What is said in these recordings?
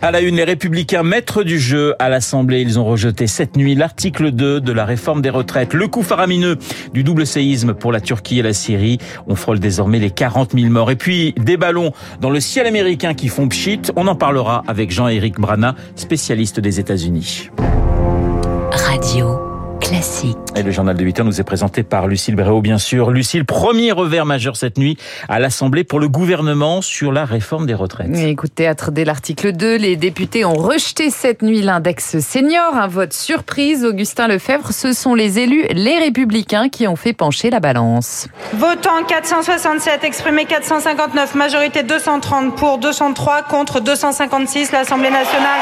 À la une, les républicains maîtres du jeu à l'Assemblée. Ils ont rejeté cette nuit l'article 2 de la réforme des retraites. Le coup faramineux du double séisme pour la Turquie et la Syrie. On frôle désormais les 40 000 morts. Et puis, des ballons dans le ciel américain qui font pchit. On en parlera avec Jean-Éric Brana, spécialiste des États-Unis. Radio classique. Et le journal de 8 heures nous est présenté par Lucille Bréau, bien sûr. Lucille, premier revers majeur cette nuit à l'Assemblée pour le gouvernement sur la réforme des retraites. Écoute, théâtre dès l'article 2, les députés ont rejeté cette nuit l'index senior. Un vote surprise. Augustin Lefebvre, ce sont les élus, les républicains, qui ont fait pencher la balance. Votant 467, exprimé 459, majorité 230 pour, 203 contre, 256. L'Assemblée nationale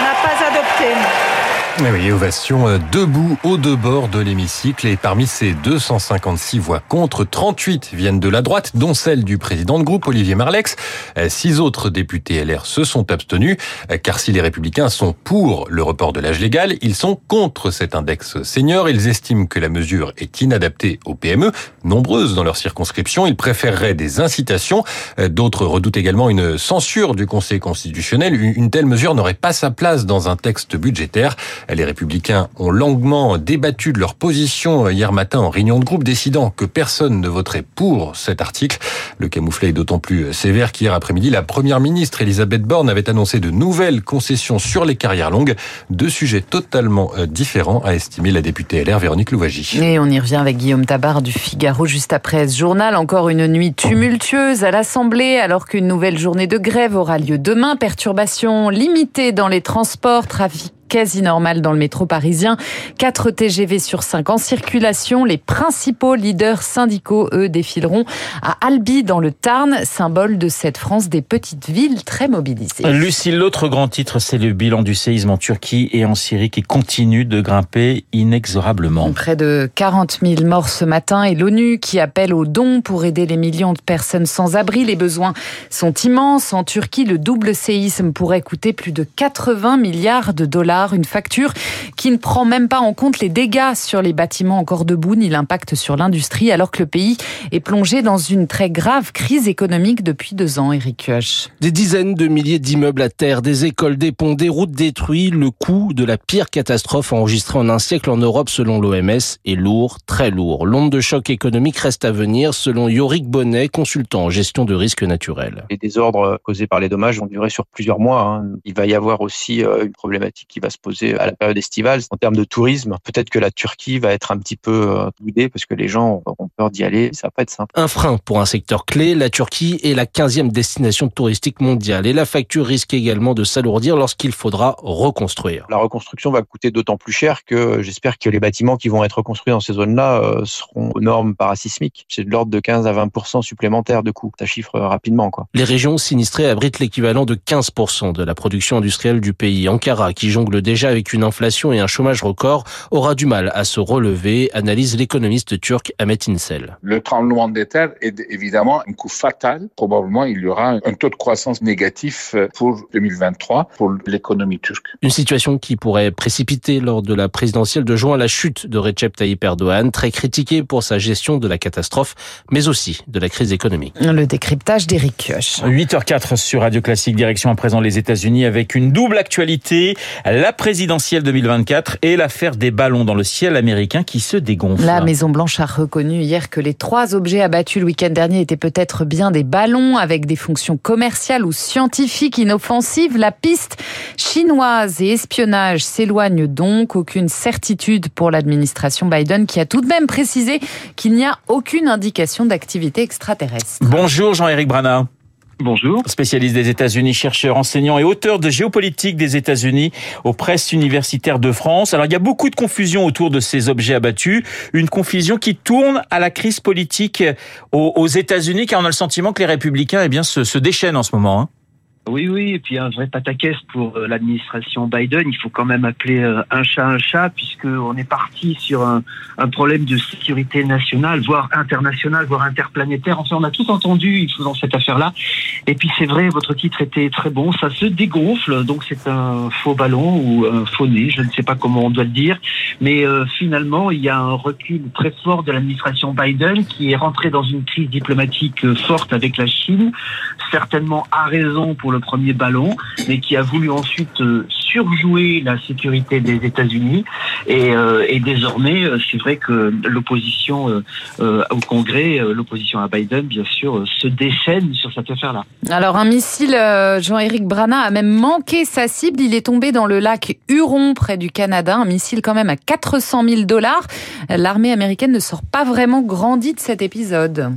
n'a pas adopté. Eh oui, ovation euh, debout aux deux bords de l'hémicycle et parmi ces 256 voix contre, 38 viennent de la droite, dont celle du président de groupe Olivier Marlex. Euh, six autres députés LR se sont abstenus, euh, car si les républicains sont pour le report de l'âge légal, ils sont contre cet index senior. Ils estiment que la mesure est inadaptée aux PME, nombreuses dans leur circonscription. Ils préféreraient des incitations. D'autres redoutent également une censure du Conseil constitutionnel. Une telle mesure n'aurait pas sa place dans un texte budgétaire. Les républicains ont longuement débattu de leur position hier matin en réunion de groupe, décidant que personne ne voterait pour cet article. Le camouflet est d'autant plus sévère qu'hier après-midi, la première ministre Elisabeth Borne avait annoncé de nouvelles concessions sur les carrières longues. Deux sujets totalement euh, différents, a estimé la députée LR Véronique Louvagie. Et on y revient avec Guillaume Tabar du Figaro juste après ce journal. Encore une nuit tumultueuse à l'Assemblée alors qu'une nouvelle journée de grève aura lieu demain. Perturbations limitées dans les transports, trafic quasi normal dans le métro parisien. 4 TGV sur 5 en circulation. Les principaux leaders syndicaux, eux, défileront à Albi dans le Tarn, symbole de cette France des petites villes très mobilisées. Lucille, l'autre grand titre, c'est le bilan du séisme en Turquie et en Syrie qui continue de grimper inexorablement. Près de 40 000 morts ce matin et l'ONU qui appelle aux dons pour aider les millions de personnes sans abri. Les besoins sont immenses. En Turquie, le double séisme pourrait coûter plus de 80 milliards de dollars une facture qui ne prend même pas en compte les dégâts sur les bâtiments encore debout ni l'impact sur l'industrie, alors que le pays est plongé dans une très grave crise économique depuis deux ans, Eric Kioch. Des dizaines de milliers d'immeubles à terre, des écoles, des ponts, des routes détruites, le coût de la pire catastrophe enregistrée en un siècle en Europe selon l'OMS est lourd, très lourd. L'onde de choc économique reste à venir selon Yorick Bonnet, consultant en gestion de risques naturels. Les désordres causés par les dommages vont durer sur plusieurs mois. Hein. Il va y avoir aussi euh, une problématique qui va se poser à la période estivale. En termes de tourisme, peut-être que la Turquie va être un petit peu euh, boudée parce que les gens auront peur d'y aller. Ça va pas être simple. Un frein pour un secteur clé. La Turquie est la 15e destination touristique mondiale et la facture risque également de s'alourdir lorsqu'il faudra reconstruire. La reconstruction va coûter d'autant plus cher que j'espère que les bâtiments qui vont être reconstruits dans ces zones-là euh, seront aux normes parasismiques. C'est de l'ordre de 15 à 20% supplémentaires de coûts. Ça chiffre rapidement, quoi. Les régions sinistrées abritent l'équivalent de 15% de la production industrielle du pays. Ankara, qui jongle déjà avec une inflation et un chômage record, aura du mal à se relever, analyse l'économiste turc Ahmet Insel. Le tremblement de terre est évidemment un coup fatal. Probablement, il y aura un taux de croissance négatif pour 2023 pour l'économie turque. Une situation qui pourrait précipiter lors de la présidentielle de juin la chute de Recep Tayyip Erdogan, très critiqué pour sa gestion de la catastrophe, mais aussi de la crise économique. Le décryptage d'Éric Kioch. 8h04 sur Radio Classique, direction à présent les États-Unis avec une double actualité. La présidentielle 2024 et l'affaire des ballons dans le ciel américain qui se dégonfle. La Maison-Blanche a reconnu hier que les trois objets abattus le week-end dernier étaient peut-être bien des ballons avec des fonctions commerciales ou scientifiques inoffensives. La piste chinoise et espionnage s'éloigne donc. Aucune certitude pour l'administration Biden qui a tout de même précisé qu'il n'y a aucune indication d'activité extraterrestre. Bonjour Jean-Éric Brana. Bonjour. Spécialiste des États-Unis, chercheur, enseignant et auteur de géopolitique des États-Unis aux presses universitaires de France. Alors, il y a beaucoup de confusion autour de ces objets abattus. Une confusion qui tourne à la crise politique aux, États-Unis, car on a le sentiment que les républicains, eh bien, se, déchaînent en ce moment. Hein. Oui, oui, et puis un vrai pataquès pour euh, l'administration Biden. Il faut quand même appeler euh, un chat un chat, puisqu'on est parti sur un, problème de sécurité nationale, voire internationale, voire interplanétaire. Enfin, on a tout entendu dans cette affaire-là. Et puis c'est vrai, votre titre était très bon. Ça se dégonfle, donc c'est un faux ballon ou un faux nez, je ne sais pas comment on doit le dire. Mais euh, finalement, il y a un recul très fort de l'administration Biden qui est rentrée dans une crise diplomatique forte avec la Chine, certainement à raison pour le premier ballon, mais qui a voulu ensuite euh, surjouer la sécurité des États-Unis. Et, euh, désormais, euh, c'est vrai que l'opposition au Congrès, l'opposition à Biden, bien sûr, se déchaîne sur cette affaire-là. Alors un missile, Jean-Éric Brana a même manqué sa cible. Il est tombé dans le lac Huron, près du Canada. Un missile quand même à 400 000 dollars. L'armée américaine ne sort pas vraiment grandi de cet épisode.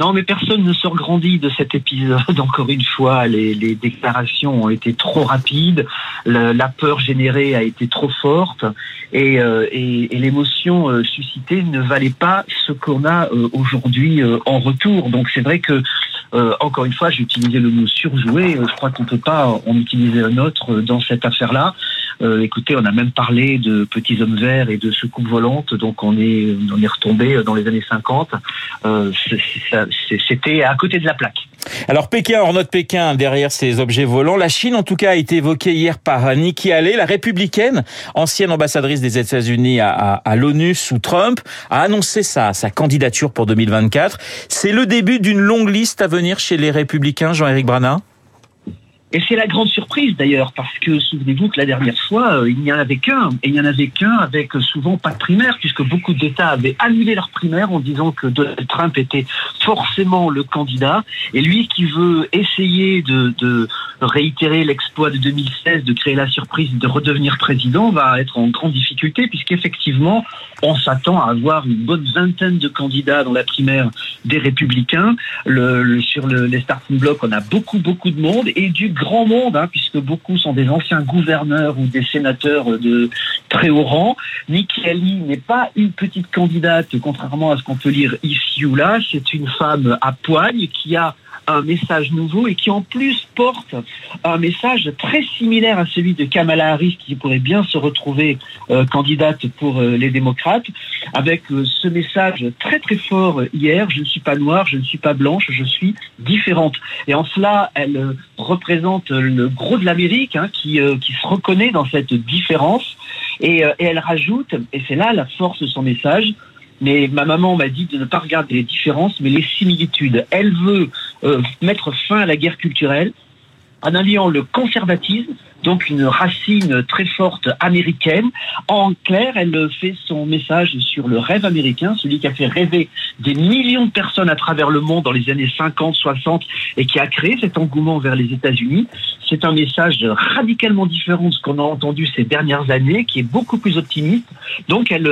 Non, mais personne ne sort grandi de cet épisode. Encore une fois, les, les déclarations ont été trop rapides, la peur générée a été trop forte, et, euh, et, et l'émotion euh, suscitée ne valait pas ce qu'on a euh, aujourd'hui en retour. Donc c'est vrai que encore une fois, j'ai utilisé le mot surjoué. Je crois qu'on peut pas en utiliser un autre dans cette affaire-là. Euh, écoutez, on a même parlé de petits hommes verts et de soucoupes volantes, donc on est, retombé dans les années 50. Euh, C'était à côté de la plaque. Alors Pékin, hors note Pékin, derrière ces objets volants, la Chine en tout cas a été évoquée hier par Nikki Haley, la républicaine, ancienne ambassadrice des États-Unis à, l'ONU sous Trump, a annoncé sa, sa candidature pour 2024. C'est le début d'une longue liste à venir chez les républicains, Jean-Éric Brana? Et c'est la grande surprise d'ailleurs, parce que souvenez-vous que la dernière fois, euh, il n'y en avait qu'un, et il n'y en avait qu'un avec euh, souvent pas de primaire, puisque beaucoup d'États avaient annulé leur primaire en disant que Donald Trump était forcément le candidat, et lui qui veut essayer de, réitérer l'exploit de 2016, de créer la surprise de redevenir président, va être en grande difficulté, puisqu'effectivement, on s'attend à avoir une bonne vingtaine de candidats dans la primaire des républicains. Sur le, les starting blocks, on a beaucoup, beaucoup de monde, et du grand monde, hein, puisque beaucoup sont des anciens gouverneurs ou des sénateurs de très haut rang. Nikki Haley n'est pas une petite candidate, contrairement à ce qu'on peut lire ici ou là. C'est une femme à poigne qui a un message nouveau et qui en plus porte un message très similaire à celui de Kamala Harris qui pourrait bien se retrouver euh, candidate pour euh, les démocrates avec euh, ce message très très fort hier je ne suis pas noire, je ne suis pas blanche, je suis différente. Et en cela, elle représente le gros de l'Amérique hein, qui, qui se reconnaît dans cette différence et, et elle rajoute, et c'est là la force de son message, mais ma maman m'a dit de ne pas regarder les différences, mais les similitudes. Elle veut euh, mettre fin à la guerre culturelle en alliant le conservatisme donc une racine très forte américaine. En clair, elle fait son message sur le rêve américain, celui qui a fait rêver des millions de personnes à travers le monde dans les années 50, 60 et qui a créé cet engouement vers les États-Unis. C'est un message radicalement différent de ce qu'on a entendu ces dernières années, qui est beaucoup plus optimiste. Donc, elle,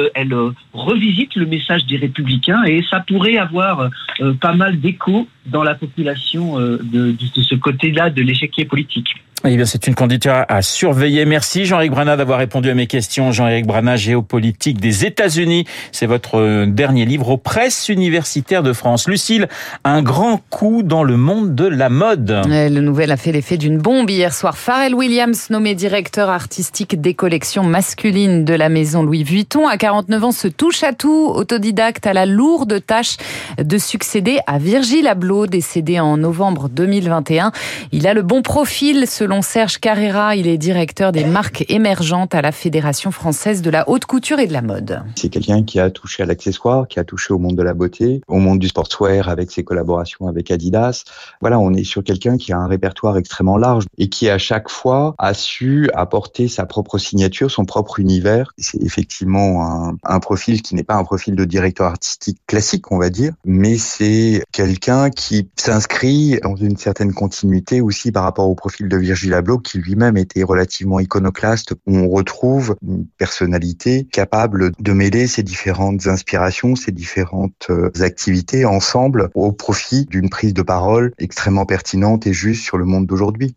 revisite le message des républicains et ça pourrait avoir euh, pas mal d'écho dans la population euh, de, de ce côté-là de l'échiquier politique. Eh bien, c'est une candidature à surveiller. Merci Jean-Éric Brana d'avoir répondu à mes questions. Jean-Éric Brana, géopolitique des États-Unis. C'est votre euh, dernier livre aux presses universitaires de France. Lucille, un grand coup dans le monde de la mode. Le nouvel a fait l'effet d'une bombe hier soir. Pharrell Williams, nommé directeur artistique des collections masculines de la maison Louis Vuitton, à 49 ans, se touche à tout. Autodidacte à la lourde tâche de succéder à Virgil Abloh, décédé en novembre 2021. Il a le bon profil selon Serge Carrera, il est directeur des marques émergentes à la Fédération française de la haute couture et de la mode. C'est quelqu'un qui a touché à l'accessoire, qui a touché au monde de la beauté, au monde du sportswear avec ses collaborations avec Adidas. Voilà, on est sur quelqu'un qui a un répertoire extrêmement large et qui à chaque fois a su apporter sa propre signature, son propre univers. C'est effectivement un, un profil qui n'est pas un profil de directeur artistique classique, on va dire, mais c'est quelqu'un qui s'inscrit dans une certaine continuité aussi par rapport au profil de Virgil Gilles qui lui-même était relativement iconoclaste, on retrouve une personnalité capable de mêler ses différentes inspirations, ses différentes euh, activités ensemble au profit d'une prise de parole extrêmement pertinente et juste sur le monde d'aujourd'hui.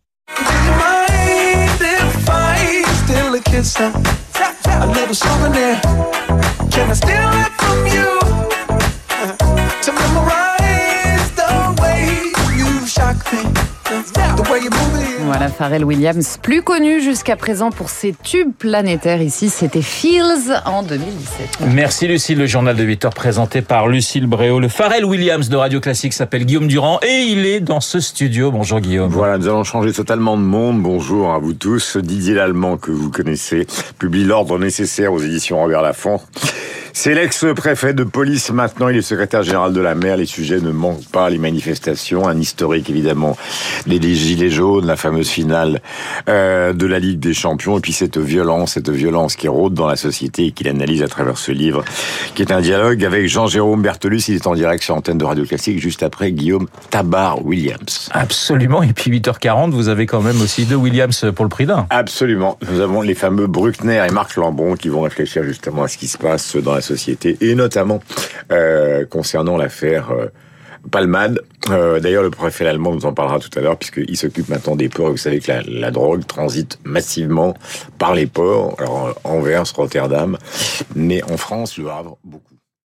Voilà, Pharrell Williams, plus connu jusqu'à présent pour ses tubes planétaires. Ici, c'était Feels en 2017. Merci Lucille, le journal de 8 heures présenté par Lucille Bréau. Le Pharrell Williams de Radio Classique s'appelle Guillaume Durand et il est dans ce studio. Bonjour Guillaume. Voilà, nous allons changer totalement de monde. Bonjour à vous tous. Didier Lallemand, que vous connaissez, publie l'ordre nécessaire aux éditions Robert Laffont. C'est l'ex-préfet de police maintenant, il est secrétaire général de la mer. Les sujets ne manquent pas, les manifestations, un historique évidemment, les gilets jaunes, la fameuse finale euh, de la Ligue des Champions, et puis cette violence, cette violence qui rôde dans la société et qu'il analyse à travers ce livre, qui est un dialogue avec Jean-Jérôme Bertolus. Il est en direct sur antenne de Radio Classique, juste après Guillaume Tabar-Williams. Absolument, et puis 8h40, vous avez quand même aussi deux Williams pour le prix d'un. Absolument. Nous avons les fameux Bruckner et Marc Lambron qui vont réfléchir justement à ce qui se passe dans la société et notamment euh, concernant l'affaire euh, Palmade. Euh, D'ailleurs, le préfet allemand nous en parlera tout à l'heure puisqu'il s'occupe maintenant des ports. Vous savez que la, la, drogue transite massivement par les ports. Alors Anvers, Rotterdam, mais en France, le Havre, beaucoup.